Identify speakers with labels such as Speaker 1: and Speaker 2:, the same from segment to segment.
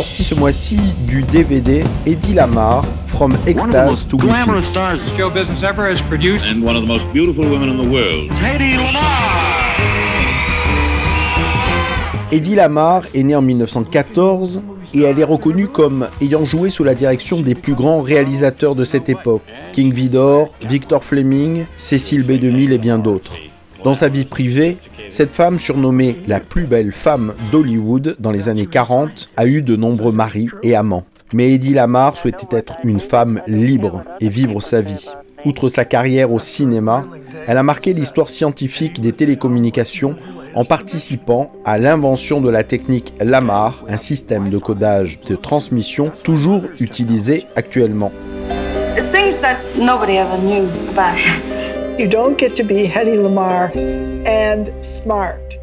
Speaker 1: sortie ce mois-ci du DVD Eddie Lamar, From Ecstasy to
Speaker 2: glamorous stars the show business ever has produced,
Speaker 3: and one of the most beautiful women in the world.
Speaker 2: Hedy Lamar.
Speaker 1: Eddie Lamar est née en 1914 et elle est reconnue comme ayant joué sous la direction des plus grands réalisateurs de cette époque, King Vidor, Victor Fleming, Cécile B2000 et bien d'autres. Dans sa vie privée, cette femme, surnommée la plus belle femme d'Hollywood dans les années 40, a eu de nombreux maris et amants. Mais Eddie Lamar souhaitait être une femme libre et vivre sa vie. Outre sa carrière au cinéma, elle a marqué l'histoire scientifique des télécommunications en participant à l'invention de la technique Lamar, un système de codage de transmission toujours utilisé actuellement.
Speaker 4: You don't get to be Hedy Lamar and smart.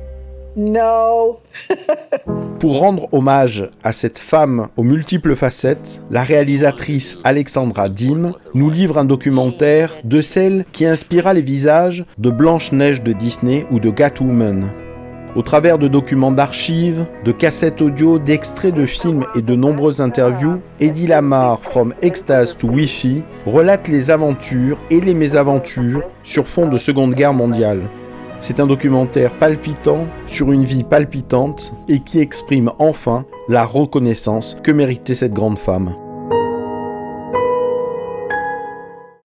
Speaker 4: No.
Speaker 1: Pour rendre hommage à cette femme aux multiples facettes, la réalisatrice Alexandra Dim nous livre un documentaire de celle qui inspira les visages de Blanche-Neige de Disney ou de Catwoman. Au travers de documents d'archives, de cassettes audio, d'extraits de films et de nombreuses interviews, Eddie Lamar, From Ecstasy to Wi-Fi, relate les aventures et les mésaventures sur fond de Seconde Guerre mondiale. C'est un documentaire palpitant sur une vie palpitante et qui exprime enfin la reconnaissance que méritait cette grande femme.